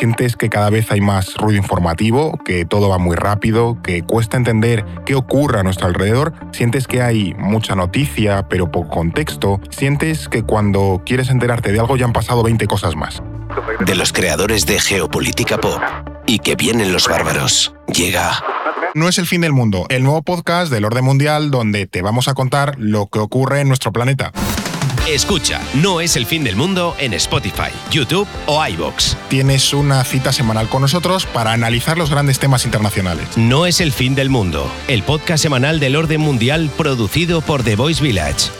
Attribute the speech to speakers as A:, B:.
A: sientes que cada vez hay más ruido informativo, que todo va muy rápido, que cuesta entender qué ocurre a nuestro alrededor, sientes que hay mucha noticia pero poco contexto, sientes que cuando quieres enterarte de algo ya han pasado 20 cosas más.
B: De los creadores de Geopolítica Pop y que vienen los bárbaros, llega
A: no es el fin del mundo, el nuevo podcast del orden mundial donde te vamos a contar lo que ocurre en nuestro planeta.
B: Escucha, no es el fin del mundo en Spotify, YouTube o iBox.
A: Tienes una cita semanal con nosotros para analizar los grandes temas internacionales.
B: No es el fin del mundo, el podcast semanal del orden mundial producido por The Voice Village